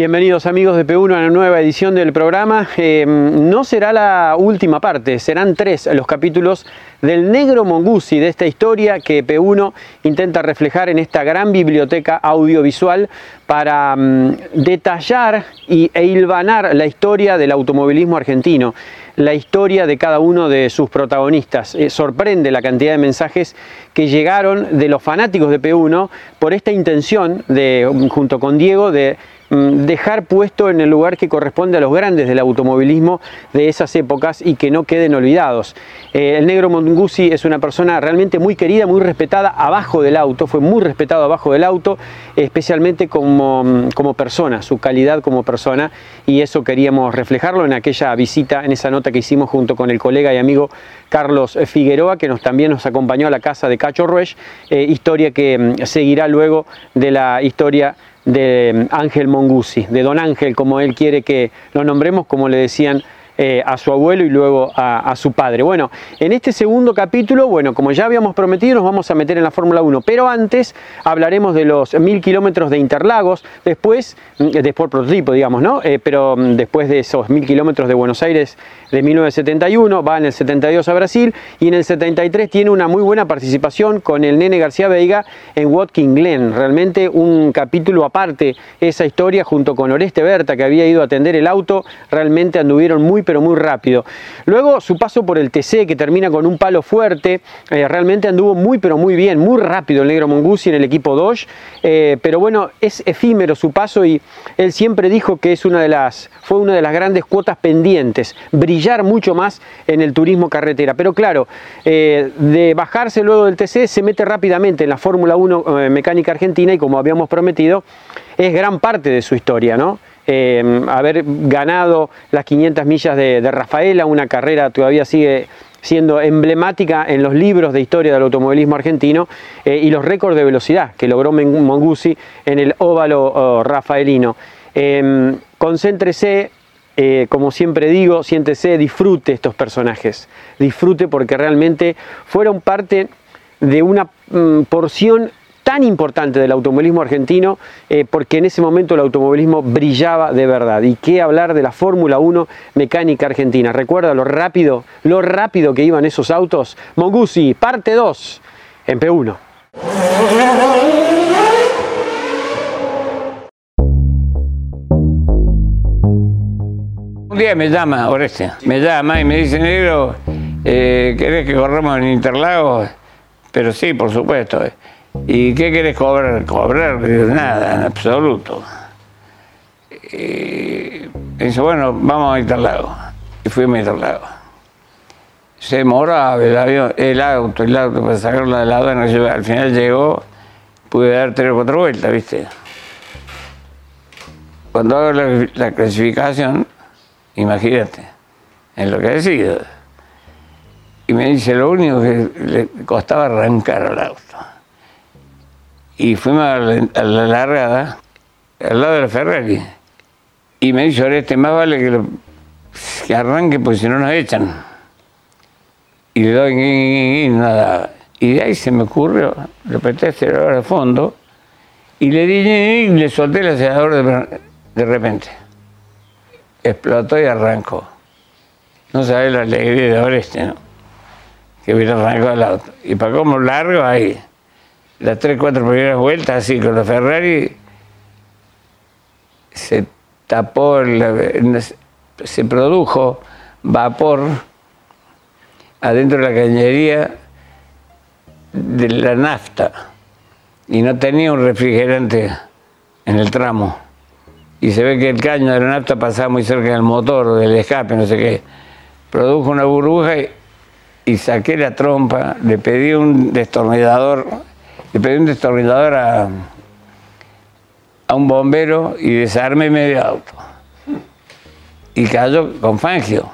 Bienvenidos amigos de P1 a la nueva edición del programa. Eh, no será la última parte, serán tres los capítulos del negro Mongusi, de esta historia que P1 intenta reflejar en esta gran biblioteca audiovisual para mm, detallar y, e hilvanar la historia del automovilismo argentino la historia de cada uno de sus protagonistas. Eh, sorprende la cantidad de mensajes que llegaron de los fanáticos de P1 por esta intención de, junto con Diego, de Mm, dejar puesto en el lugar que corresponde a los grandes del automovilismo de esas épocas y que no queden olvidados. Eh, el negro Mongusi es una persona realmente muy querida, muy respetada abajo del auto, fue muy respetado abajo del auto, especialmente como, mm, como persona, su calidad como persona, y eso queríamos reflejarlo en aquella visita, en esa nota que hicimos junto con el colega y amigo Carlos Figueroa, que nos, también nos acompañó a la casa de Cacho Ruesch, eh, historia que mm, seguirá luego de la historia de Ángel Mongusi, de Don Ángel, como él quiere que lo nombremos, como le decían eh, a su abuelo y luego a, su padre. Bueno, en este segundo capítulo, bueno, como ya habíamos prometido, nos vamos a meter en la Fórmula 1, pero antes hablaremos de los mil kilómetros de Interlagos, después, mm, después prototipo, digamos, ¿no? Eh, pero mm, después de esos mil kilómetros de Buenos Aires de 1971, va en el 72 a Brasil y en el 73 tiene una muy buena participación con el nene García Veiga en Watkins Glen. Realmente un capítulo aparte esa historia junto con Oreste Berta que había ido a atender el auto, realmente anduvieron muy pero muy rápido. Luego su paso por el TC que termina con un palo fuerte, eh, realmente anduvo muy pero muy bien, muy rápido el negro Mongusi en el equipo Dodge, eh, pero bueno, es efímero su paso y él siempre dijo que es una de las, fue una de las grandes cuotas pendientes, brillar mucho más en el turismo carretera. Pero claro, eh, de bajarse luego del TC se mete rápidamente en la Fórmula 1 mecánica argentina y como habíamos prometido, es gran parte de su historia, ¿no? Eh, haber ganado las 500 millas de, Rafaela, una carrera todavía sigue siendo emblemática en los libros de historia del automovilismo argentino eh, y los récords de velocidad que logró Mongusi en el óvalo oh, rafaelino. Em, concéntrese, eh, como siempre digo, siéntese, disfrute estos personajes, disfrute porque realmente fueron parte de una mm, porción tan importante del automovilismo argentino, eh, porque en ese momento el automovilismo brillaba de verdad. Y qué hablar de la Fórmula 1 mecánica argentina. Recuerda lo rápido, lo rápido que iban esos autos. Mongusi, parte 2, en P1. Un día me llama Oreste, me llama y me dice, negro, eh, ¿querés que corramos en Interlagos? Pero sí, por supuesto. ¿Y qué querés cobrar? Cobrar, nada, en absoluto. Y dice, bueno, vamos a Interlago. Y fuimos a Interlago. Se demoraba el, avión, el auto, el auto para sacarlo de la aduana. Al final llegó, pude dar tres o cuatro vueltas, ¿viste? Cuando hago la, clasificación, imagínate, en lo que he sido. Y me dice, lo único que le costaba arrancar al auto y fuimos a la, largada, al lado de la Ferrari. Y me dijo, este más vale que, que arranque porque si no nos echan. Y le doy nada. Y de ahí se me ocurrió, el acelerador a fondo y le di y le solté el acelerador de, de repente. Explotó y arrancó. No sabés la alegría de Oreste, ¿no? Que hubiera arrancado el auto. Y para cómo largo ahí las tres, cuatro primeras vueltas, así con la Ferrari, se tapó, se produjo vapor adentro de la cañería de la nafta y no tenía un refrigerante en el tramo. Y se ve que el caño de la nafta pasaba muy cerca del motor, del escape, no sé qué. Produjo una burbuja y, y saqué la trompa, le pedí un destornillador, le pedí un destornillador a, a un bombero y desarmé medio auto. Y cayó con Fangio.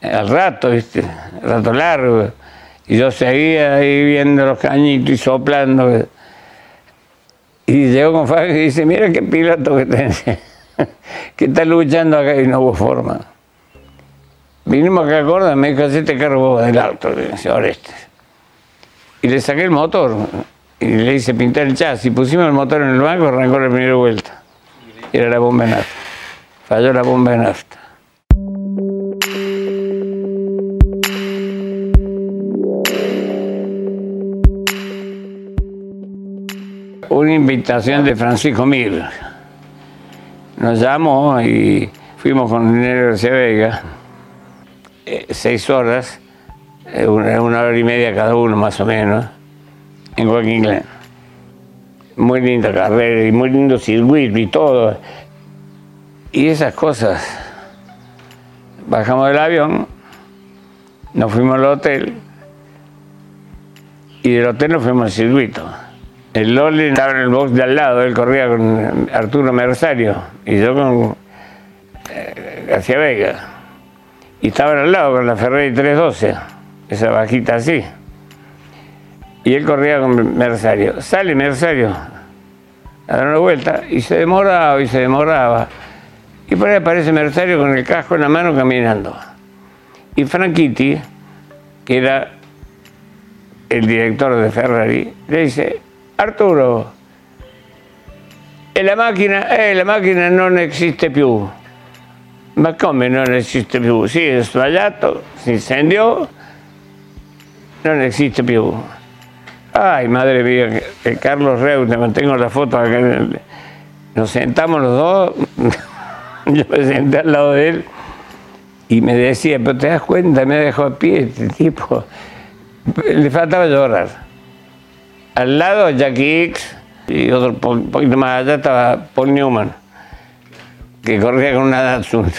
Al rato, ¿viste? Al rato largo. Y yo seguía ahí viendo los cañitos y soplando. Y llegó con Fangio y dice, mira qué piloto que tenés, que está luchando acá y no hubo forma. Vinimos acá a Córdoba, me dijo, te cargo del auto, señor este. Y le saqué el motor y le hice pintar el chasis. Pusimos el motor en el banco, arrancó la primera vuelta. Era la bomba de nafta. Falló la bomba de nafta. Una invitación de Francisco Mir. Nos llamó y fuimos con el Nero García Vega, eh, seis horas, una, una hora y media cada uno más o menos, en Joaquín. Muy linda carrera y muy lindo circuito y todo. Y esas cosas. Bajamos del avión, nos fuimos al hotel y del hotel nos fuimos al circuito. El Loli estaba en el box de al lado, él corría con Arturo Mersario y yo con eh, García Vega. Y estaban al lado con la Ferrari 312, esa bajita así. Y él corría con Mersario. Sale Mersario a dar una vuelta y se demoraba y se demoraba. Y por ahí aparece Mersario con el casco en la mano caminando. Y Franchitti, que era el director de Ferrari, le dice, Arturo, e la macchina, eh, la macchina non esiste più. Ma come non esiste più? Sì, è sbagliato, si incendiò, non esiste più. Ay, madre mía, que- Carlos Reus, te mantengo la foto acá. Nos sentamos los dos, yo me senté al lado de él y me decía, pero te das cuenta, me dejó a pie este tipo. Le faltaba llorar. Al lado Jackie X y otro poquito más allá estaba Paul Newman, que corría con una Datsun.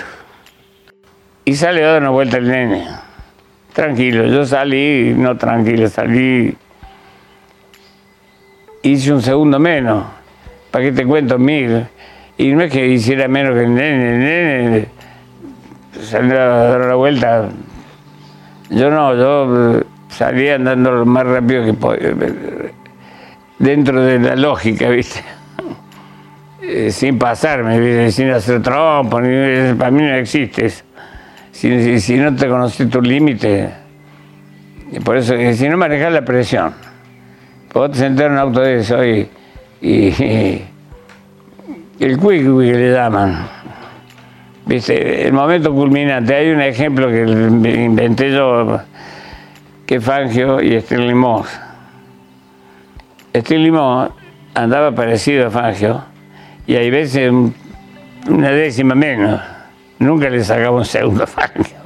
Y sale dar una vuelta el nene. Tranquilo, yo salí, no tranquilo, salí. Hice un segundo menos. ¿Para qué te cuento mil? Y no es que hiciera menos que el nene, el nene salió a dar la vuelta. Yo no, yo eh, salí andando lo más rápido que podía. Dentro de la lógica, ¿viste? Eh, sin pasarme, sin hacer trompo, ni- para mí no existe eso. Si, no te conoces tu límite, por eso, si no manejas la presión, vos te sentás en un auto de eso y, el quick que le llaman, el momento culminante, hay un ejemplo que inventé yo, que Fangio y Stirling Moss. Stirling Moss andaba parecido a Fangio y hay veces un- una décima menos. Nunca le sacaba un segundo Fangio.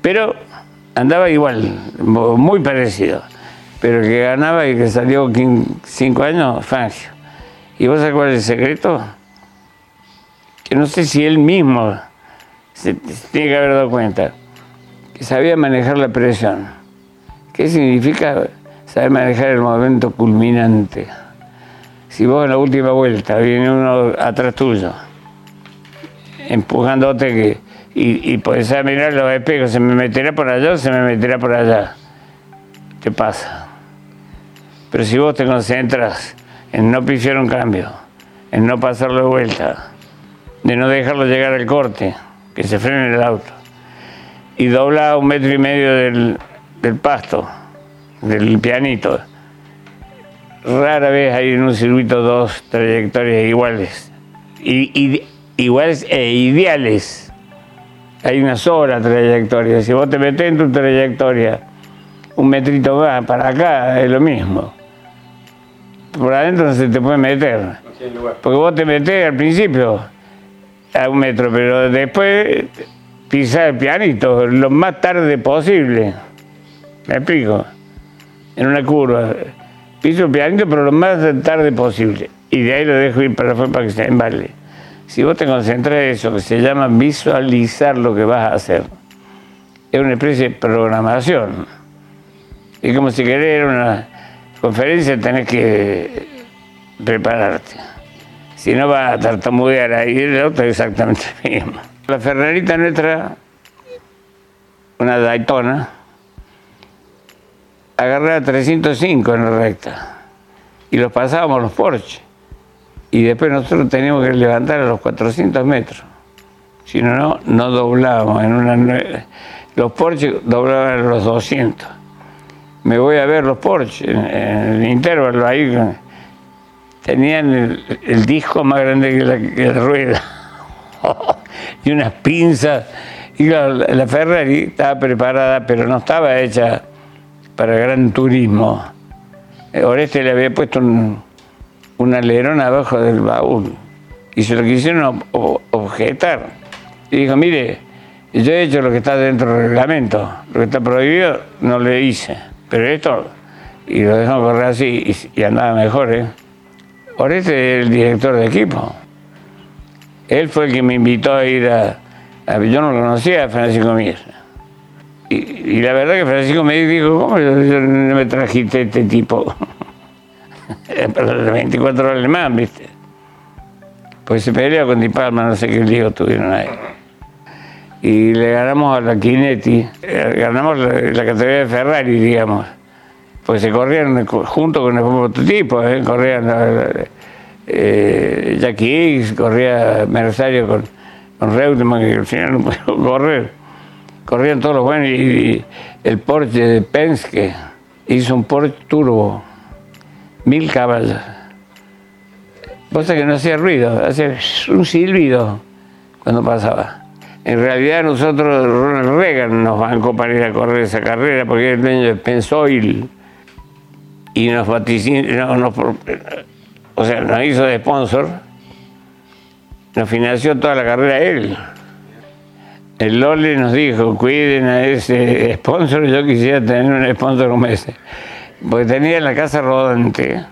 Pero andaba igual, muy parecido. Pero que ganaba y que salió cinco años, Fangio. ¿Y vos sabés el secreto? Que no sé si él mismo se tiene que haber dado cuenta. Que sabía manejar la presión. ¿Qué significa saber manejar el momento culminante? Si vos en la última vuelta viene uno atrás tuyo, empujándote que, y, podés mirar los espejos, se me meterá por allá o se me meterá por allá. ¿Qué pasa? Pero si vos te concentras en no pifiar un cambio, en no pasarlo de vuelta, de no dejarlo llegar al corte, que se frene el auto, y dobla un metro y medio del, pasto, del pianito, rara vez hay en un circuito dos trayectorias iguales. Y- iguales e ideales. Hay una sola trayectoria. Si vos te metés en tu trayectoria un metrito más para acá, es lo mismo. Por adentro no se te puede meter. Porque vos te metés al principio a un metro, pero después pisás el pianito lo más tarde posible. ¿Me explico? En una curva. Piso el pianito, pero lo más tarde posible. y de ahí lo dejo ir para afuera para que se embale. Si vos te concentras en eso, que se llama visualizar lo que vas a hacer, es una especie de programación. Y como si querés una conferencia, tenés que prepararte. Si no vas a tartamudear ahí, otro es exactamente lo mismo. La Ferrarita nuestra, una Daytona, agarraba 305 en la recta y los pasábamos los Porsche. Y después nosotros teníamos que levantar a los 400 metros. Si no, no, no doblábamos. En una, los Porsche doblaban a los 200. Me voy a ver los Porsche en, el intervalo ahí. Tenían el, disco más grande que la, que la rueda. y unas pinzas. Y la, la Ferrari estaba preparada, pero no estaba hecha para gran turismo. Eh, Oreste le había puesto un, alerón abajo del baúl y se lo quisieron objetar. Y dijo, mire, yo he hecho lo que está dentro del reglamento, lo que está prohibido no lo hice, pero esto, y lo dejamos correr así y, andaba mejor. ¿eh? Oreste es el director de equipo. Él fue el que me invitó a ir a, yo no lo conocía a Francisco Mier. Y, la verdad que Francisco me dijo, ¿cómo no me trajiste este tipo? Pero 24 horas alemán, ¿viste? Pues se peleó con Di Palma, no sé qué lío tuvieron ahí. Y le ganamos a la Kinetti, eh, ganamos la, categoría de Ferrari, digamos. Pues se corrían junto con el prototipo, ¿eh? corrían eh, Jackie X, corría Mercedes con, con Reutemann, que al final no pudo correr corrían todos los buenos y, el Porsche de Penske hizo un Porsche turbo, mil caballos. Cosa que no hacía ruido, hacía un silbido cuando pasaba. En realidad nosotros, Ronald Reagan nos bancó para ir a correr esa carrera porque era el dueño de Pensoil y nos vaticinó, o sea, nos hizo de sponsor, nos financió toda la carrera él. El Lole nos dijo, cuiden a ese sponsor, yo quisiera tener un sponsor como ese. Porque tenía la casa rodante,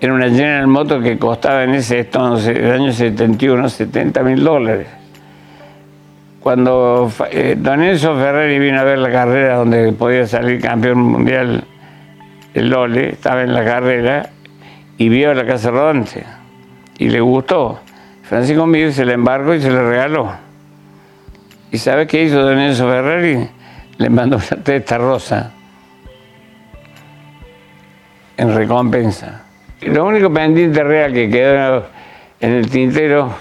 era una General Moto que costaba en ese entonces, el año 71, 70 mil dólares. Cuando eh, Don Enzo Ferrari vino a ver la carrera donde podía salir campeón mundial, el Lole estaba en la carrera y vio la casa rodante y le gustó. Francisco Miguel se le embarcó y se le regaló. ¿Y sabe qué hizo Don Enzo Ferrari? Le mandó una testa rosa en recompensa. Lo único pendiente real que quedó en el tintero,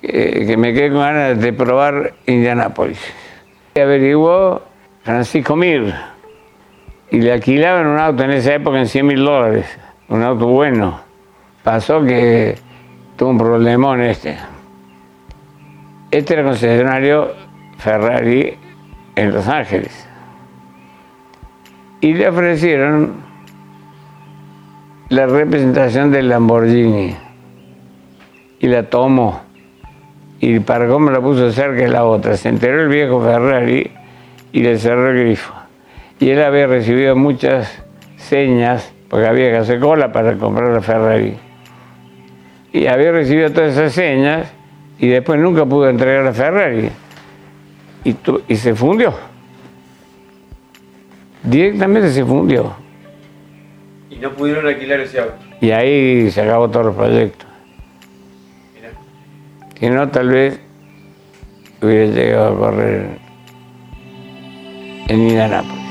que me quedé con ganas de probar Indianápolis. Averiguó Francisco Mir y le alquilaban un auto en esa época en 100 mil dólares, un auto bueno. Pasó que tuvo un problemón este. Este era concesionario Ferrari en Los Ángeles. Y le ofrecieron la representación del Lamborghini. Y la tomó. Y para cómo la puso cerca de la otra. Se enteró el viejo Ferrari y le cerró el grifo. Y él había recibido muchas señas, porque había que hacer cola para comprar la Ferrari. Y había recibido todas esas señas y después nunca pudo entregar la Ferrari y, y se fundió. Directamente se fundió. Y no pudieron alquilar ese auto. Y ahí se acabó todo el proyecto. Si no, tal vez hubiera llegado a correr en Indianápolis.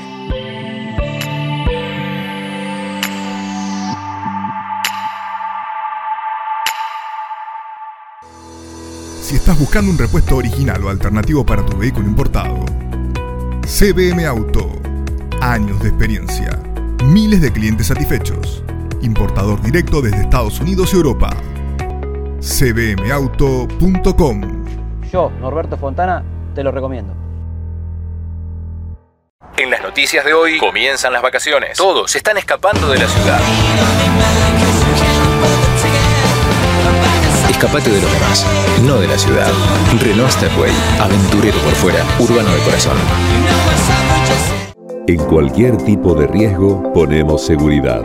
si estás buscando un repuesto original o alternativo para tu vehículo importado. CBM Auto. Años de experiencia. Miles de clientes satisfechos. Importador directo desde Estados Unidos y Europa. cbmauto.com. Yo, Norberto Fontana, te lo recomiendo. En las noticias de hoy comienzan las vacaciones. Todos están escapando de la ciudad. Escapate de lo demás, no de la ciudad. Renault Stepway, aventurero por fuera, urbano de corazón. En cualquier tipo de riesgo ponemos seguridad.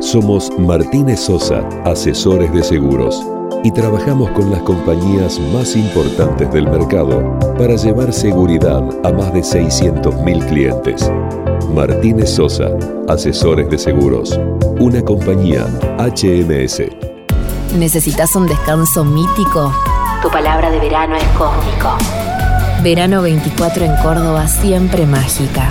Somos Martínez Sosa, asesores de seguros, y trabajamos con las compañías más importantes del mercado para llevar seguridad a más de 600.000 clientes. Martínez Sosa, asesores de seguros, una compañía HMS. ¿Necesitas un descanso mítico? Tu palabra de verano es cósmico. Verano 24 en Córdoba, siempre mágica.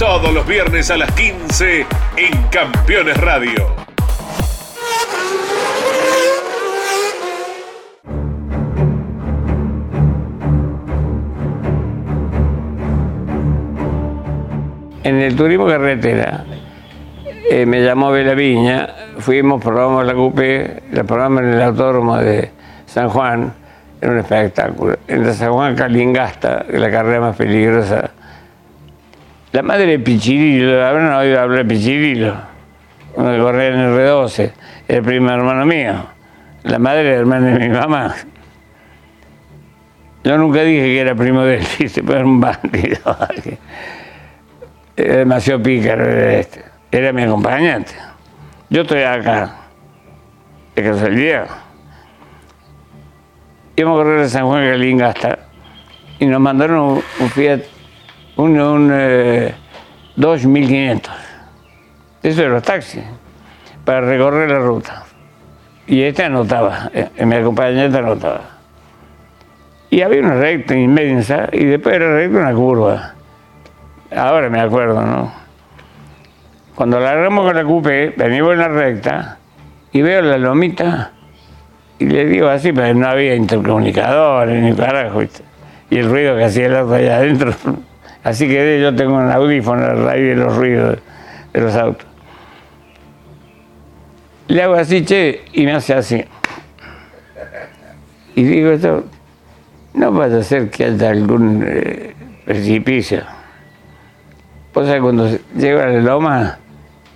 Todos los viernes a las 15 en Campeones Radio. En el turismo carretera eh, me llamó Viña, fuimos, probamos la CUPE, la probamos en el autódromo de San Juan, era un espectáculo. En la San Juan Calingasta, la carrera más peligrosa. La madre de Pichirilo, habrán oído hablar de Pichirilo, uno corría en el R12, el primo hermano mío. La madre era hermana de mi mamá. Yo nunca dije que era primo de él, ¿viste? pero era un bandido. Era demasiado pícaro, era este. Era mi acompañante. Yo estoy acá, de casualidad. Íbamos a correr a San Juan Galingasta y nos mandaron un Fiat, un, un eh, 2500. Eso de los taxis, para recorrer la ruta. Y este anotaba, eh, mi acompañante anotaba. Y había una recta inmensa y después era recta una curva. Ahora me acuerdo, ¿no? Cuando largamos con la cupé, venimos en la recta y veo la lomita y le digo así, pero no había intercomunicadores ni carajo. Y el ruido que hacía el auto allá adentro. Así que yo tengo un audífono a raíz de los ruidos de los autos. Le hago así, che, y me hace así. Y digo, esto, no vaya a ser que haya algún eh, precipicio. Pues cuando llego a la loma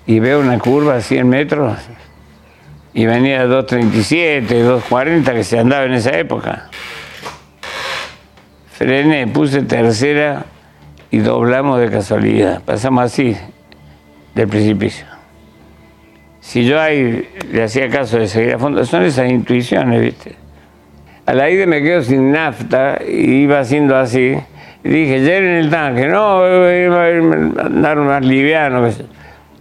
y veo una curva a 100 metros y venía a 2.37, 2.40 que se andaba en esa época. Frené, puse tercera y doblamos de casualidad. Pasamos así del precipicio. Si yo ahí le hacía caso de seguir a fondo, son esas intuiciones, ¿viste? A la ida me quedo sin nafta y iba haciendo así. Y dije, llenen el tanque. No, iba a andar más liviano.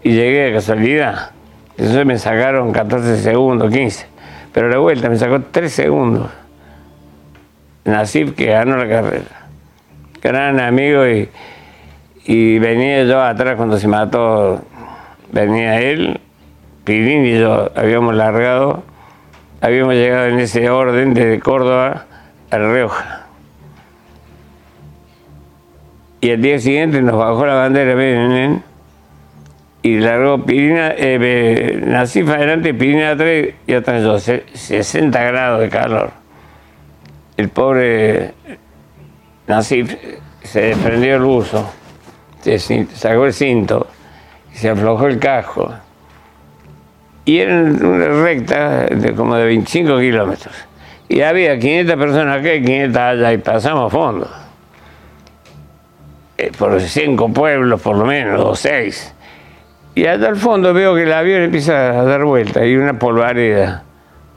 Y llegué de casualidad. Entonces me sacaron 14 segundos, 15. Pero la vuelta me sacó 3 segundos. Nasib que ganó la carrera. Gran amigo y, y venía yo atrás cuando se mató. Venía él, Pirín y yo habíamos largado. Habíamos llegado en ese orden desde Córdoba a Rioja. Y el día siguiente nos bajó la bandera Menem y largó Pirina, eh, Nasif adelante, Pirina atrás y atrás yo, 60 grados de calor. El pobre Nasif se desprendió el buzo, se sacó el cinto, se aflojó el casco. Y era una recta de como de 25 kilómetros. Y había 500 personas acá y 500 allá y pasamos fondo por cinco pueblos por lo menos, o seis. Y allá al fondo veo que el avión empieza a dar vuelta y una polvareda.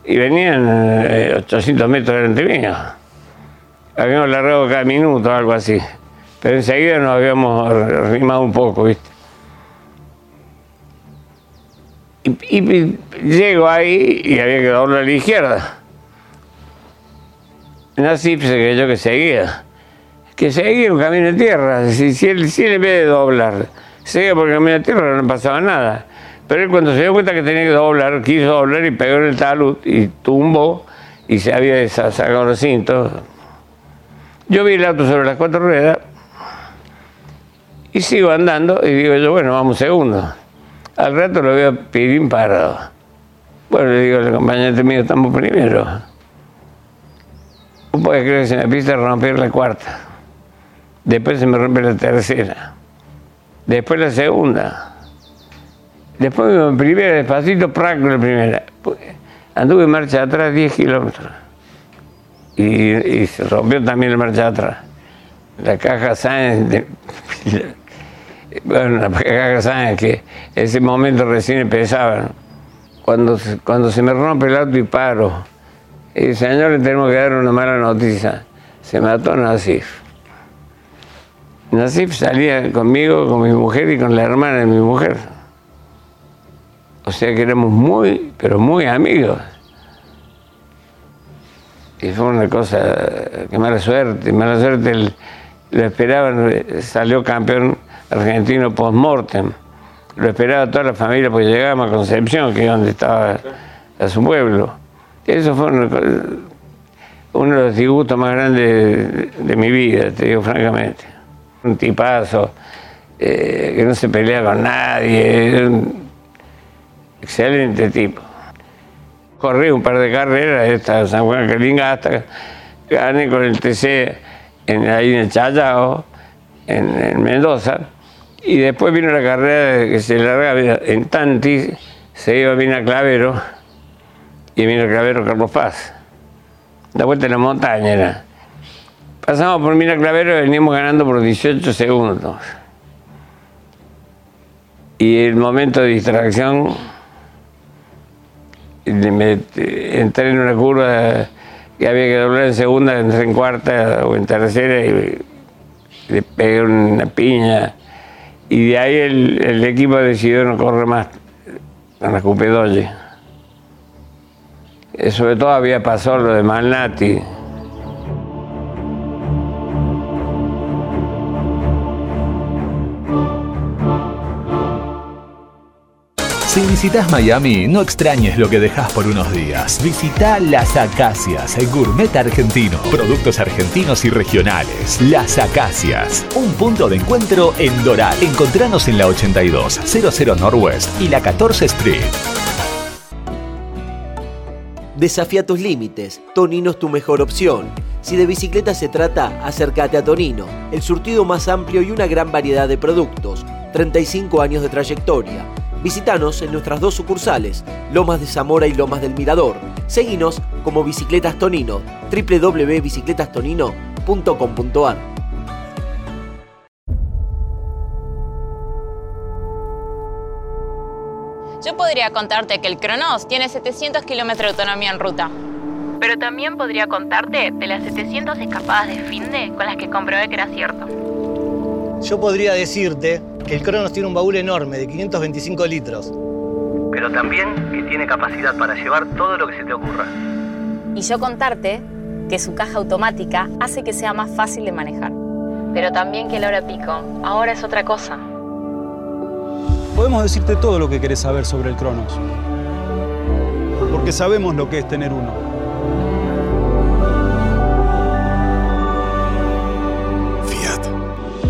Y venían 800 metros delante mío. Habíamos largado cada minuto, algo así. Pero enseguida nos habíamos rimado un poco, ¿viste? Y, y llego ahí y había que doblar a la izquierda. Nasif se creyó que seguía. Que seguía un camino de tierra. Si, si, él, si él en vez de doblar, seguía por el camino de tierra, no pasaba nada. Pero él cuando se dio cuenta que tenía que doblar, quiso doblar y pegó en el talud y tumbó y se había sa- sacado los cintos. Yo vi el auto sobre las cuatro ruedas y sigo andando y digo yo, bueno, vamos segundo. Al rato lo veo Pirín parado. Bueno, le digo al compañero mío, estamos primero. Un poco creo que se me empieza romper la cuarta. Después se me rompe la tercera. Después la segunda. Después mi primera, despacito, prac, la primera. Anduve en marcha atrás 10 kilómetros. Y, se rompió también la marcha atrás. La caja Sáenz, de- bueno, la caja Sáenz que ese momento recién empezaba. Cuando, se- cuando se me rompe el auto y paro, y señor, le tenemos que dar una mala noticia. Se mató Nasif. Nasif salía conmigo, con mi mujer y con la hermana de mi mujer. O sea que éramos muy, pero muy amigos. Y fue una cosa, que mala suerte, mala suerte. lo esperaban, eh, salió campeón argentino post-mortem. Lo esperaba toda la familia porque llegábamos a Concepción, que es donde estaba a su pueblo. Eso fue uno de los disgustos más grandes de, mi vida, te digo francamente. Un tipazo, eh, que no se pelea con nadie, un excelente tipo. Corrí un par de carreras, esta San Juan Calinga, hasta gané con el TC en, ahí en el Chayao, en, en Mendoza. Y después vino la carrera que se largaba en Tanti, se iba a Mina Clavero, y Mina Clavero Carlos Paz. La vuelta en la montaña. Pasamos por Mina Clavero y veníamos ganando por 18 segundos. Y el momento de distracción, met- entré en una curva que había que doblar en segunda, entré en cuarta o en tercera y le pegué una piña. Y de ahí el, el equipo decidió no correr más con la Coupe Dodge. Eh, Sobre todo había pasado lo de Malnati. Si visitas Miami, no extrañes lo que dejas por unos días. Visita Las Acacias, el gourmet argentino. Productos argentinos y regionales. Las Acacias, un punto de encuentro en Doral. Encontranos en la 82, 00 Northwest y la 14 Street. Desafía tus límites. Tonino es tu mejor opción. Si de bicicleta se trata, acércate a Tonino, el surtido más amplio y una gran variedad de productos. 35 años de trayectoria. Visítanos en nuestras dos sucursales, Lomas de Zamora y Lomas del Mirador. Seguinos como Bicicletas Tonino, www.bicicletastonino.com.ar. Yo podría contarte que el Cronos tiene 700 kilómetros de autonomía en ruta. Pero también podría contarte de las 700 escapadas de finde con las que comprobé que era cierto. Yo podría decirte que el Cronos tiene un baúl enorme de 525 litros. Pero también que tiene capacidad para llevar todo lo que se te ocurra. Y yo contarte que su caja automática hace que sea más fácil de manejar. Pero también que la hora pico ahora es otra cosa. Podemos decirte todo lo que querés saber sobre el Cronos. Porque sabemos lo que es tener uno.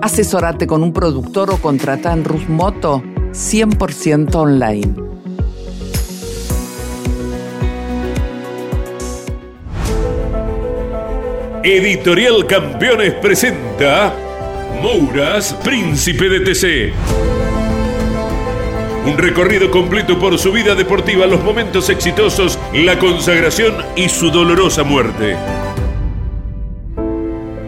Asesorate con un productor o contrata en Rus Moto 100% online. Editorial Campeones presenta Mouras, Príncipe de TC. Un recorrido completo por su vida deportiva, los momentos exitosos, la consagración y su dolorosa muerte.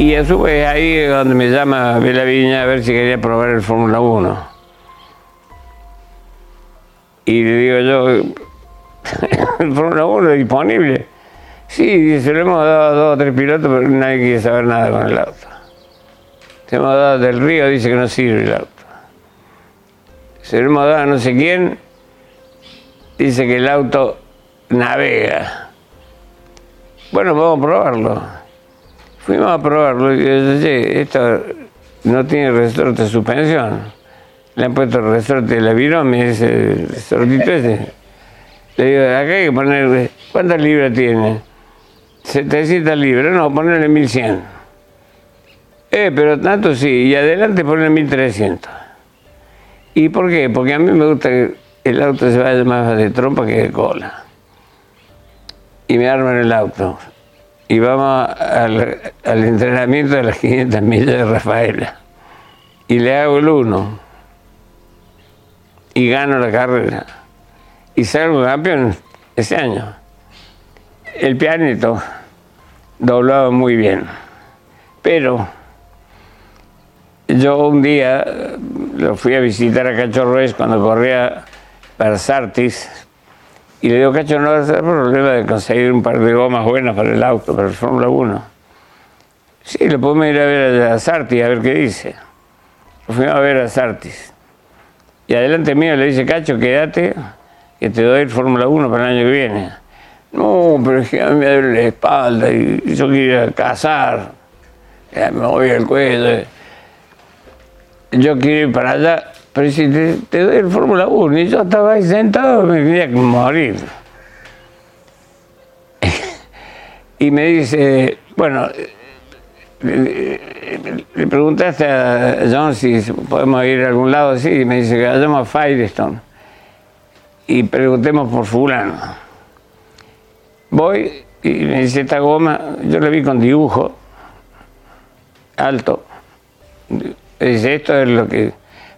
Y a su vez ahí es donde me llama Viña a ver si quería probar el Fórmula 1. Y le digo yo, el Fórmula 1 es disponible. Sí, dice, le hemos dado a dos o tres pilotos, pero nadie quiere saber nada con el auto. Se hemos dado del río, dice que no sirve el auto. Se lo hemos dado a no sé quién, dice que el auto navega. Bueno, vamos a probarlo. Fuimos a probarlo y yo dije, esto no tiene resorte de suspensión. Le han puesto el resorte de la virón, me dice, el resortito ese. Le digo, acá hay que poner, ¿cuántas libras tiene? 700 libras, no, ponerle 1100. Eh, pero tanto sí, y adelante ponerle 1300. ¿Y por qué? Porque a mí me gusta que el auto se vaya más de trompa que de cola. Y me arman el auto y vamos al, entrenamiento de las 500 millas de Rafaela. Y le hago el uno. Y gano la carrera. Y salgo campeón ese año. El pianito doblaba muy bien. Pero yo un día lo fui a visitar a Cachorro cuando corría para Sartis y le digo, Cacho, no va a ser problema de conseguir un par de gomas buenas para el auto, para el Fórmula 1. Sí, lo podemos ir a ver a Sartis, a ver qué dice. Lo fuimos a ver a Sartis. Y adelante mío le dice, Cacho, quédate, que te doy el Fórmula 1 para el año que viene. No, pero es que a mí me duele la espalda y yo quiero cazar. Ya me voy al cuello. Yo quiero ir para allá. Pero si te, doy el Fórmula 1 y yo estaba ahí sentado, me quería morir. y me dice, bueno, le, le, preguntaste a John si podemos ir a algún lado, sí, y me dice que vayamos a Firestone y preguntemos por fulano. Voy y me dice esta goma, yo la vi con dibujo, alto. Dice, esto es lo que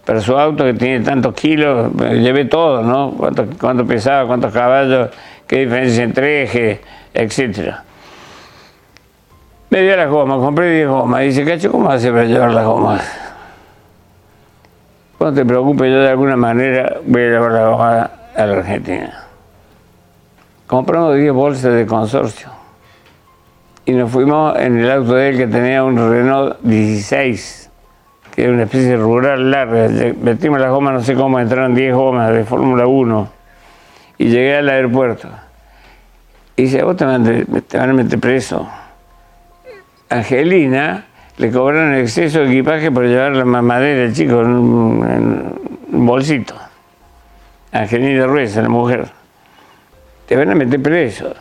pero su auto que tiene tantos kilos, llevé todo, ¿no? Cuánto, cuánto pesaba, cuántos caballos, qué diferencia entre ejes, etc. Me dio las gomas, compré 10 gomas. dice, Cacho, ¿cómo hace para llevar las gomas? No te preocupes, yo de alguna manera voy a llevar las gomas a la Argentina. Compramos 10 bolsas de consorcio. Y nos fuimos en el auto de él que tenía un Renault 16 que era una especie rural larga. Metimos las gomas, no sé cómo, entraron 10 gomas de Fórmula 1 y llegué al aeropuerto. Y dice, vos te, van a meter preso. Angelina le cobraron exceso de equipaje por llevar la mamadera al chico en un, bolsito. Angelina Ruiz, la mujer. Te van a meter preso.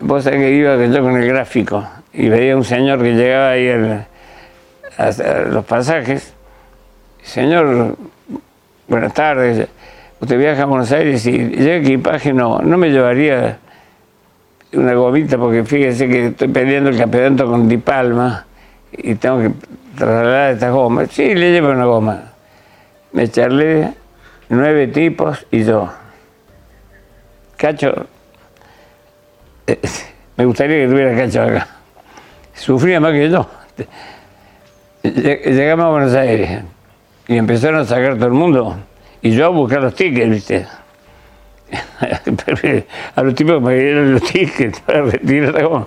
Vos sabés que iba yo con el gráfico y veía un señor que llegaba ahí al los pasajes. Señor, buenas tardes. Usted viaja a Buenos Aires y llega equipaje, no, no me llevaría una gomita porque fíjese que estoy peleando el campeonato con Di Palma y tengo que trasladar estas gomas. Sí, le llevo una goma. Me charlé nueve tipos y yo. Cacho, eh, me gustaría que tuviera Cacho acá. Sufría más que yo. Llegamos a Buenos Aires. Y empezaron a sacar todo el mundo. Y yo a buscar los tickets, ¿viste? a los tipos que me dieron los tickets para retirar la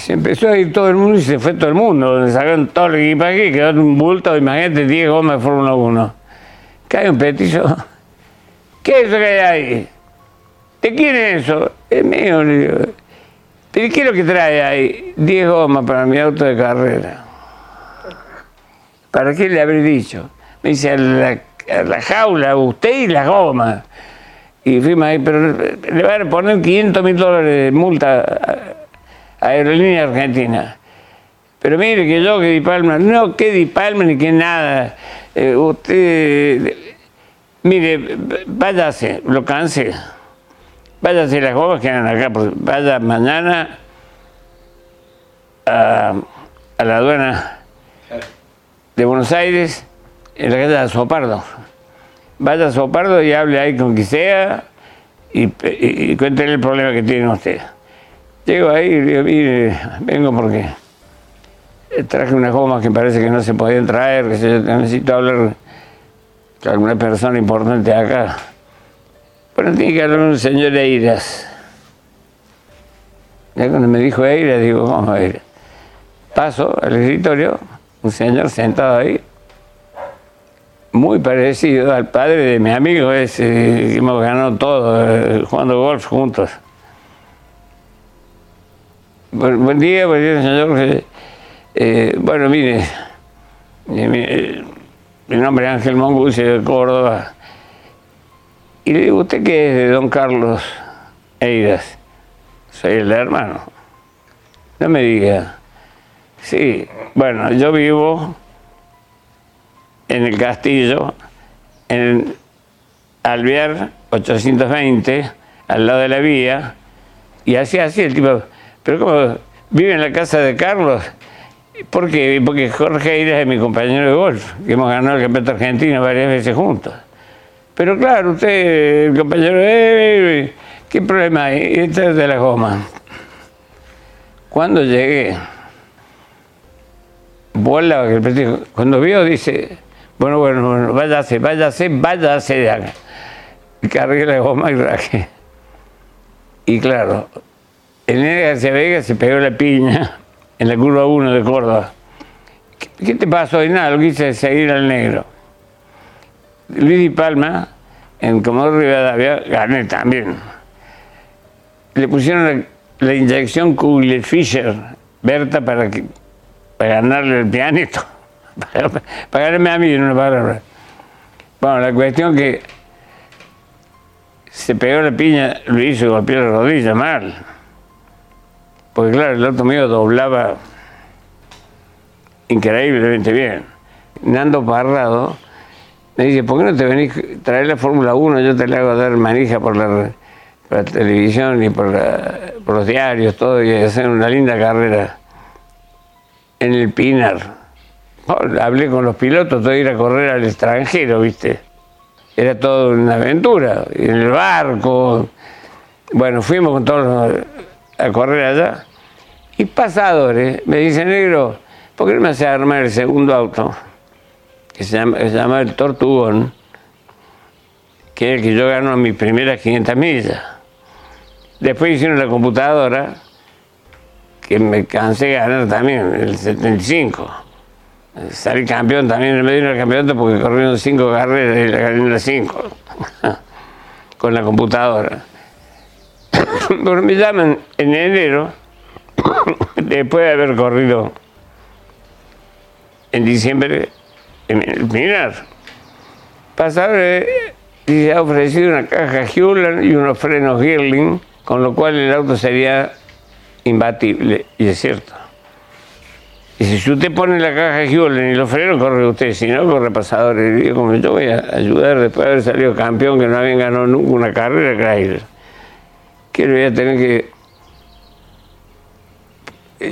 se empezó a ir todo el mundo y se fue todo el mundo. Donde sacaron todo el equipaje y quedó un bulto, imagínate, 10 gomas de Fórmula 1. Cae un petizo. ¿Qué es eso que hay ahí? ¿De quién es eso? Es mío, le digo. ¿Pero qué es lo que trae ahí? 10 gomas para mi auto de carrera. ¿Para qué le habré dicho? Me dice, a la, jaula, usted y las gomas. Y fuimos ahí, pero le van a poner 500 mil dólares de multa a, Aerolínea Argentina. Pero mire que yo, que Di Palma, no, que Di Palma ni que nada. Eh, usted, mire, váyase, lo cansé. Váyase las gomas que andan acá, porque vaya mañana a la aduana de Buenos Aires, en la calle de Sopardo. Vaya a Sopardo y hable ahí con quien sea y, y, el problema que tiene usted. Llego ahí y digo, mire, vengo porque traje unas gomas que parece que no se podían traer, que yo necesito hablar con alguna persona importante acá. Bueno, tiene que hablar un señor Eiras. Ya cuando me dijo Eiras, digo, vamos a ir. Paso al escritorio, un señor sentado ahí, muy parecido al padre de mi amigo ese, hemos ganado todo, eh, jugando golf juntos. Buen, día, buen día, señor. Eh, bueno, mire, eh, mi, eh, nombre es Ángel Mongucci de Córdoba. Y le digo, ¿usted qué es de don Carlos Eiras? Soy el hermano. No me diga. Sí, bueno, yo vivo en el castillo, en Alvear 820, al lado de la vía, y así, así el tipo, pero como vive en la casa de Carlos, ¿por qué? Porque Jorge Eiras es mi compañero de golf, que hemos ganado el campeonato argentino varias veces juntos. Pero claro, usted, el compañero, eh, ¿qué problema hay? Esta es de la goma. Cuando llegué, vuela, el cuando vio, dice, bueno, bueno, bueno, váyase, váyase, váyase de acá. Y cargué la goma y raje. Y claro, el nene García Vega se pegó la piña en la curva 1 de Córdoba. ¿Qué, qué te pasó? Y nada, lo es seguir al negro. Luis Di Palma, en Comodoro Rivadavia, gané también. Le pusieron la, la inyección Kugler-Fischer, Berta, para, que, para ganarle el pianito. Para, ganarme a mí en una palabra. Bueno, la cuestión que se pegó la piña, lo hizo y golpeó la rodilla mal. Porque claro, el auto mío doblaba increíblemente bien. Nando Parrado me dice, ¿por qué no te venís a traer la Fórmula 1? Yo te la hago dar manija por la, por la televisión y por, la- por los diarios, todo, y hacer una linda carrera en el Pinar. Hablé con los pilotos, todo ir a correr al extranjero, ¿viste? Era todo una aventura, en el barco. Bueno, fuimos con todos a correr allá. Y pasadores, me dice, negro, ¿por qué no me hace armar el segundo auto? Que se llama, el Tortugón, que es el que yo gano mis primeras 500 millas. Después hicieron la computadora, que me cansé de ganar también, el 75. Salí campeón también, me dieron el campeonato porque corrieron cinco carreras y la gané las cinco. Con la computadora. Pero me llaman en enero, después de haber corrido en diciembre en el Pinar. Pasador y ha ofrecido una caja Hewland y unos frenos Girling, con lo cual el auto sería imbatible, y es cierto. Y si usted pone la caja Hewland y los frenos, corre usted, si no, corre pasadores. Y digo, como yo voy a ayudar después de haber salido campeón, que no habían ganado nunca una carrera, Chrysler. Que voy a tener que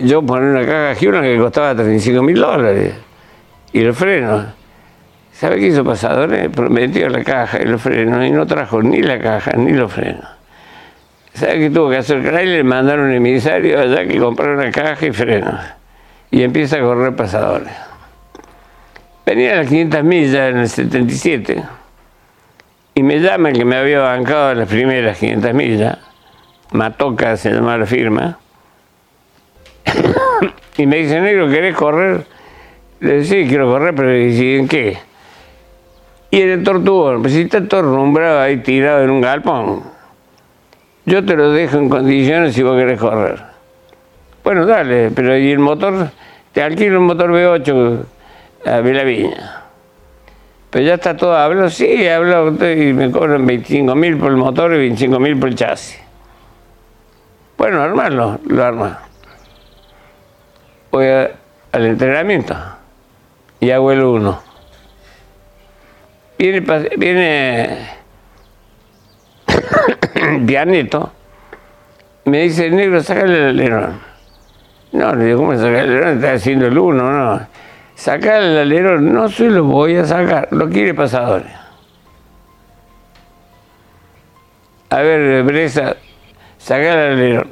yo poner una caja Hewland que costaba 35 mil dólares. Y los frenos. ¿Sabe qué hizo Pasadores? Prometió la caja y los frenos y no trajo ni la caja ni los frenos. ¿Sabe qué tuvo que hacer Chrysler? Mandaron un emisario allá que comprara una caja y frenos. Y empieza a correr Pasadores. Venía a las 500 millas en el 77 y me llama que me había bancado las primeras 500 millas, Matoca se llamaba la firma, y me dice, negro, ¿querés correr? Le digo, sí, quiero correr, pero ¿y en qué? Y en el tortuón, pues si está todo ahí tirado en un galpón, yo te lo dejo en condiciones si vos querés correr. Bueno, dale, pero ¿y el motor? Te alquilo un motor V8 a Viña. Pero ya está todo hablado, sí, hablado y me cobran 25 mil por el motor y 25 mil por el chasis. Bueno, armarlo, lo arma. Voy al entrenamiento y hago el uno. Viene, viene Pianito, me dice, negro, sácale el alerón. No, le digo, ¿cómo sacar el alerón? Está haciendo el uno, no. Sacar el alerón, no se lo voy a sacar, lo quiere pasadores. A ver, Bresa, sacar el alerón.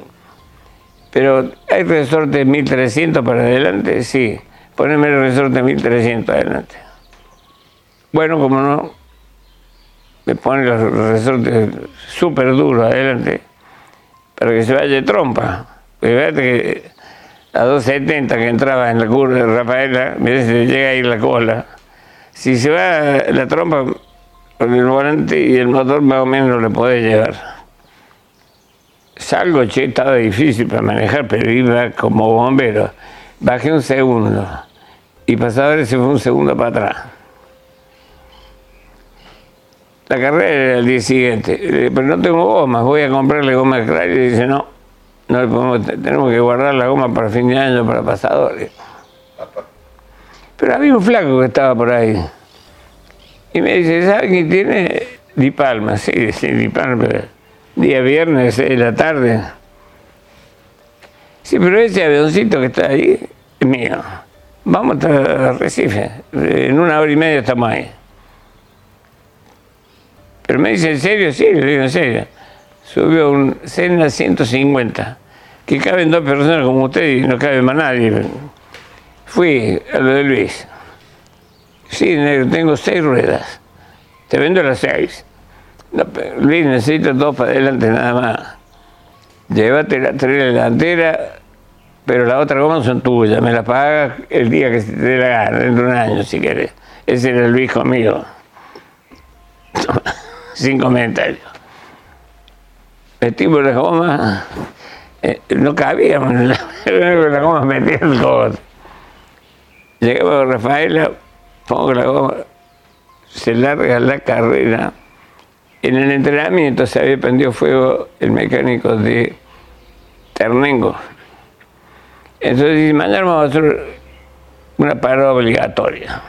Pero hay resorte 1300 para adelante, sí. Poneme el resorte 1300 adelante. Bueno, como no, me pone los resortes súper duros adelante para que se vaya de trompa. Fíjate que a 270 que entraba en la curva de Rafaela, me dice, llega ahí la cola. Si se va la trompa con el volante y el motor más o menos le puede llevar. Salgo, che, estaba difícil para manejar, pero iba como bombero. Bajé un segundo y pasador se fue un segundo para atrás. La carrera era el día siguiente, pero no tengo gomas, voy a comprarle goma de y dice, no, no le podemos, tenemos que guardar la goma para fin de año para pasadores. Pero había un flaco que estaba por ahí. Y me dice, ¿sabe quién tiene? Di Palma, sí, sí, Di Palma. Día viernes, de la tarde. Sí, pero ese avioncito que está ahí es mío. Vamos a Recife. En una hora y media estamos ahí. Pero me dice, ¿en serio? Sí, le digo, en serio. Subió un Cena 150, que caben dos personas como usted y no cabe más nadie. Fui a lo de Luis. Sí, negro, tengo seis ruedas. Te vendo las seis. Luis, necesito dos para adelante nada más. Llévate la tres delantera, pero las otras gomas son tuyas. Me las pagas el día que se te dé la gana, dentro de un año si quieres. Ese era Luis conmigo sin comentarios. Metimos la goma, eh, no cabíamos la, la goma metía el cogote. Llegamos a Rafaela, pongo la goma, se larga la carrera. En el entrenamiento se había prendido fuego el mecánico de Ternengo. Entonces, vamos a hacer una parada obligatoria.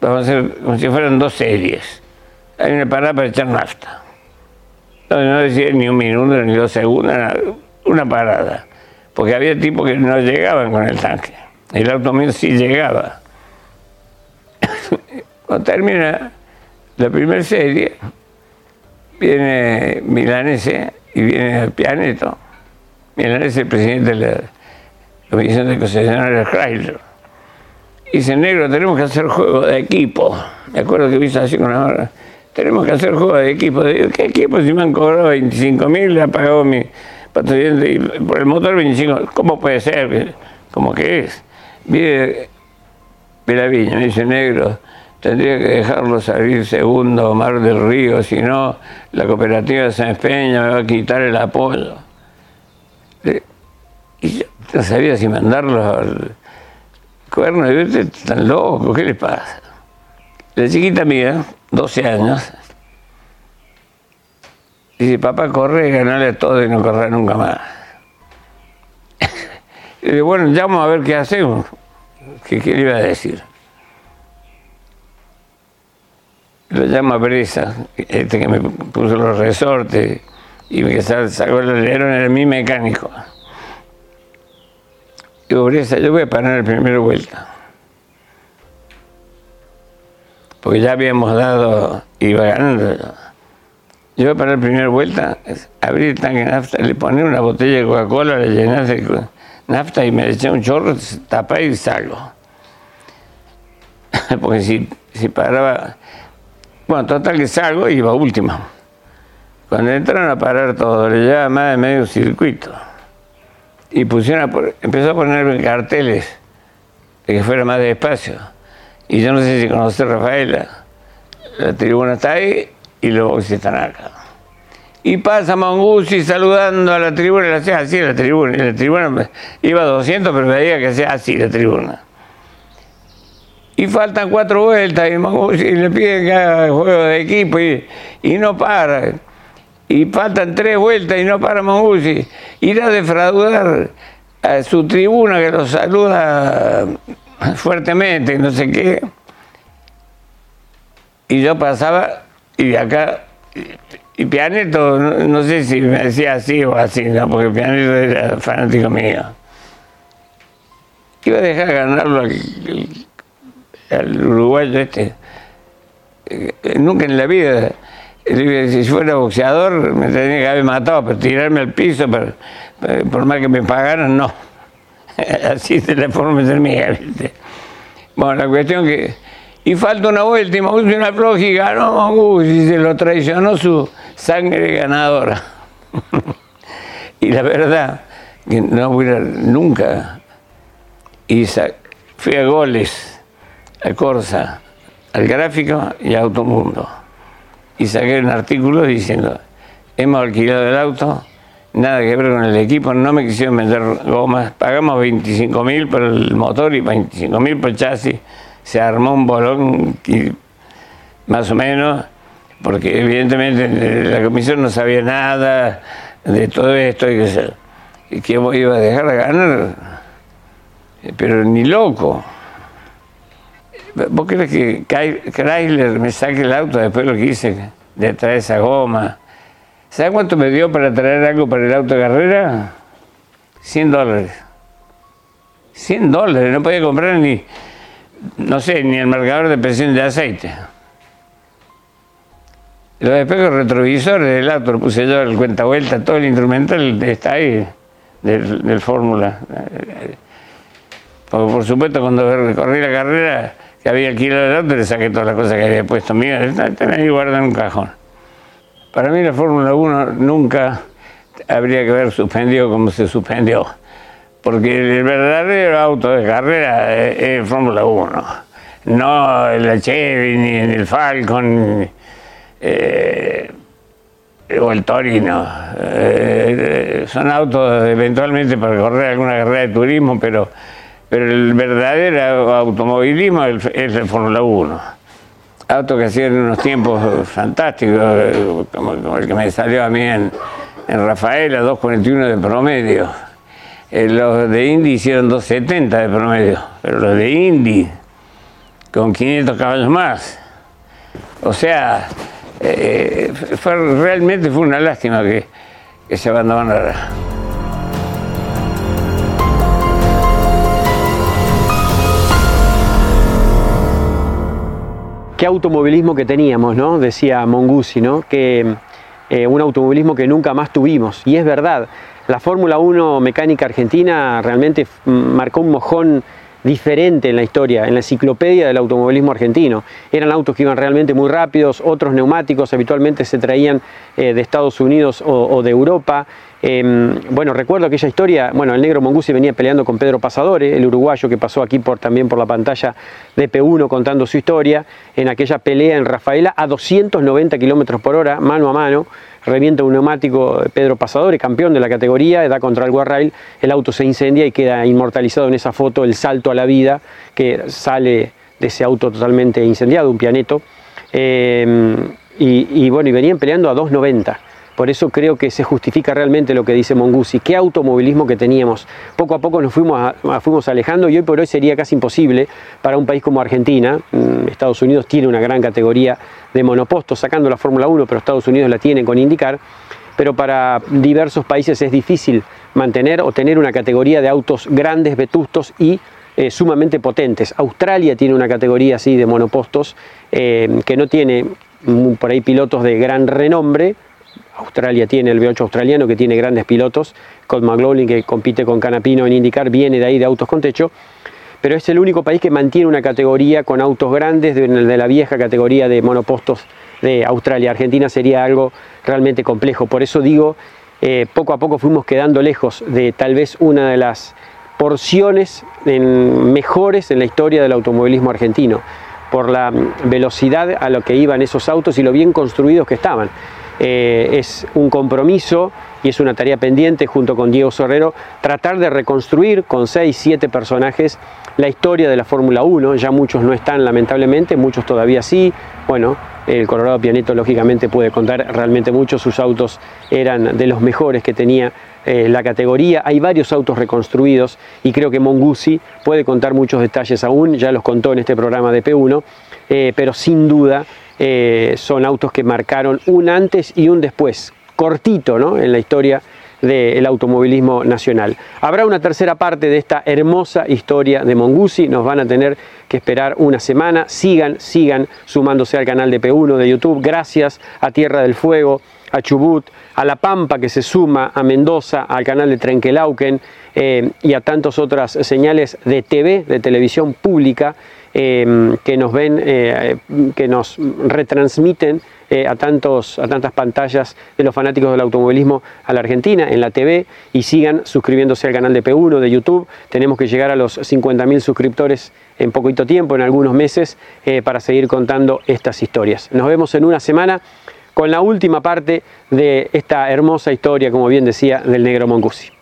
Vamos a hacer como si fueran dos series hay una parada para echar nafta. No, decía ni un minuto ni dos segundos, una parada. Porque había tipos que no llegaban con el tanque. El auto mío sí llegaba. Cuando termina la primera serie, viene Milanese y viene Pianeto. Milanese es el presidente de la Comisión de Concesionarios Chrysler. Dice, negro, tenemos que hacer juego de equipo. Me acuerdo que viste así con una tenemos que hacer juego de equipo. ¿Qué equipo? Si me han cobrado 25 mil, le ha pagado mi patrullante y por el motor 25. ¿Cómo puede ser? ¿Cómo que es? Viene la Viña, me dice negro, tendría que dejarlo salir segundo Mar del Río, si no, la cooperativa de San Espeña me va a quitar el apoyo. Y yo no sabía si mandarlo al cuerno, y este tan loco, ¿qué le pasa? La chiquita mía, 12 años, dice, papá, corre, ganale todo y no correr nunca más. y digo, bueno, vamos a ver qué hacemos. ¿Qué, le iba a decir? Lo llama Bresa, este que me puso los resortes y me sacó el alerón, era mi mecánico. Digo, Bresa, yo voy a parar la primera vuelta porque ya habíamos dado, iba ganando. Yo para la primera vuelta, abrí el tanque de nafta, le ponía una botella de Coca-Cola, le llené de nafta y me eché un chorro, tapé y salgo. porque si, si paraba, bueno, total que salgo y iba último. Cuando entraron a parar todo, le llevaba más de medio circuito. Y pusieron a empezó a poner carteles de que fuera más despacio. Y yo no sé si conoce Rafaela. La tribuna está ahí y luego si están acá. Y pasa Mongusi saludando a la tribuna, le hacía así la tribuna. Y la tribuna iba a 200, pero veía que hacía así la tribuna. Y faltan cuatro vueltas y, Mongusi, le piden que haga juego de equipo y, y no para. Y faltan tres vueltas y no para Mongusi. Irá a defraudar a su tribuna que lo saluda fuertemente, no sé qué. Y yo pasaba y acá, y, Pianeto, no, sé si me decía así o así, ¿no? porque Pianeto era fanático mío. Iba a dejar ganarlo al, al uruguayo este. Eh, nunca en la vida. Si fuera boxeador me tenía que haber matado, pero tirarme al piso, pero, por más que me pagaran, no. Así de la forma de mía, ¿viste? Bueno, la cuestión que y falta una vuelta y Mauricio una floja y y se lo traicionó su sangre ganadora. y la verdad, que no voy nunca. Y fui a goles, a Corsa, al gráfico y a Automundo. Y saqué un artículo diciendo, hemos alquilado el auto, nada que ver con el equipo, no me quisieron vender gomas, pagamos 25 mil por el motor y 25 mil por el chasis se armó un bolón más o menos, porque evidentemente la comisión no sabía nada de todo esto y que, que iba a dejar de ganar, pero ni loco. ¿Vos crees que Chrysler me saque el auto después de lo que hice de traer esa goma? ¿Sabes cuánto me dio para traer algo para el auto de carrera? 100 dólares. 100 dólares, no podía comprar ni, no sé, ni el marcador de presión de aceite. Los espejos retrovisores del auto lo puse yo, el cuenta vuelta, todo el instrumental está ahí, del, Fórmula. Porque por supuesto cuando recorrí la carrera, que había el auto, le saqué todas las cosas que había puesto mío, están ahí guardadas en un cajón. Para mí la Fórmula 1 nunca habría que haber suspendido como se suspendió porque el verdadero auto de carrera es, Fórmula 1, no el Chevy ni el Falcon eh, o el Torino. Eh, son autos eventualmente para correr alguna carrera de turismo, pero, pero el verdadero automovilismo es el, Fórmula 1. Auto que hacían unos tiempos fantásticos, como, el que me salió a mí en, Rafaela, 2.41 de promedio. Eh, los de Indy hicieron 270 de promedio, pero los de Indy con 500 caballos más. O sea, eh, realmente fue una lástima que, que se abandonara. Qué automovilismo que teníamos, ¿no? Decía Mongusi, ¿no? Que eh, un automovilismo que nunca más tuvimos. Y es verdad, la Fórmula 1 mecánica argentina realmente marcó un mojón diferente en la historia, en la enciclopedia del automovilismo argentino. Eran autos que iban realmente muy rápidos, otros neumáticos habitualmente se traían eh, de Estados Unidos o, de Europa. Em, bueno, recuerdo aquella historia, bueno, el negro Mongusi venía peleando con Pedro Pasadore, el uruguayo que pasó aquí por, también por la pantalla de P1 contando su historia, en aquella pelea en Rafaela a 290 kilómetros por hora, mano a mano revienta un neumático Pedro Pasadores, campeón de la categoría, da contra el guarrail, el auto se incendia y queda inmortalizado en esa foto el salto a la vida que sale de ese auto totalmente incendiado, un pianeto. Eh, y, y, bueno, y venían peleando a 2.90. Por eso creo que se justifica realmente lo que dice Mongusi. Qué automovilismo que teníamos. Poco a poco nos fuimos, fuimos alejando y hoy por hoy sería casi imposible para un país como Argentina. Mm, Estados Unidos tiene una gran categoría de monopostos, sacando la Fórmula 1, pero Estados Unidos la tiene con indicar. Pero para diversos países es difícil mantener o tener una categoría de autos grandes, vetustos y eh, sumamente potentes. Australia tiene una categoría así de monopostos eh, que no tiene mm, por ahí pilotos de gran renombre, Australia tiene el V8 australiano que tiene grandes pilotos, Colt McLaughlin que compite con Canapino en IndyCar viene de ahí de autos con techo, pero es el único país que mantiene una categoría con autos grandes de, la vieja categoría de monopostos de Australia. Argentina sería algo realmente complejo. Por eso digo, eh, poco a poco fuimos quedando lejos de tal vez una de las porciones mejores en la historia del automovilismo argentino, por la mm, velocidad a lo que iban esos autos y lo bien construidos que estaban. Eh, es un compromiso y es una tarea pendiente junto con Diego Sorrero tratar de reconstruir con 6, 7 personajes la historia de la Fórmula 1. Ya muchos no están lamentablemente, muchos todavía sí. Bueno, el Colorado Pianeto lógicamente puede contar realmente mucho, sus autos eran de los mejores que tenía eh, la categoría, hay varios autos reconstruidos y creo que Mongusi puede contar muchos detalles aún, ya los contó en este programa de P1, eh, pero sin duda eh, son autos que marcaron un antes y un después, cortito ¿no? en la historia del automovilismo nacional. Habrá una tercera parte de esta hermosa historia de Mongusi, nos van a tener que esperar una semana, sigan, sigan sumándose al canal de P1 de YouTube, gracias a Tierra del Fuego, a Chubut, a La Pampa que se suma, a Mendoza, al canal de Trenquelauquen eh, y a tantas otras señales de TV, de televisión pública, eh, que nos ven, eh, que nos retransmiten a, tantos, a tantas pantallas de los fanáticos del automovilismo a la Argentina en la TV y sigan suscribiéndose al canal de P1 de YouTube. Tenemos que llegar a los 50.000 suscriptores en poquito tiempo, en algunos meses, para seguir contando estas historias. Nos vemos en una semana con la última parte de esta hermosa historia, como bien decía, del negro Mongusi.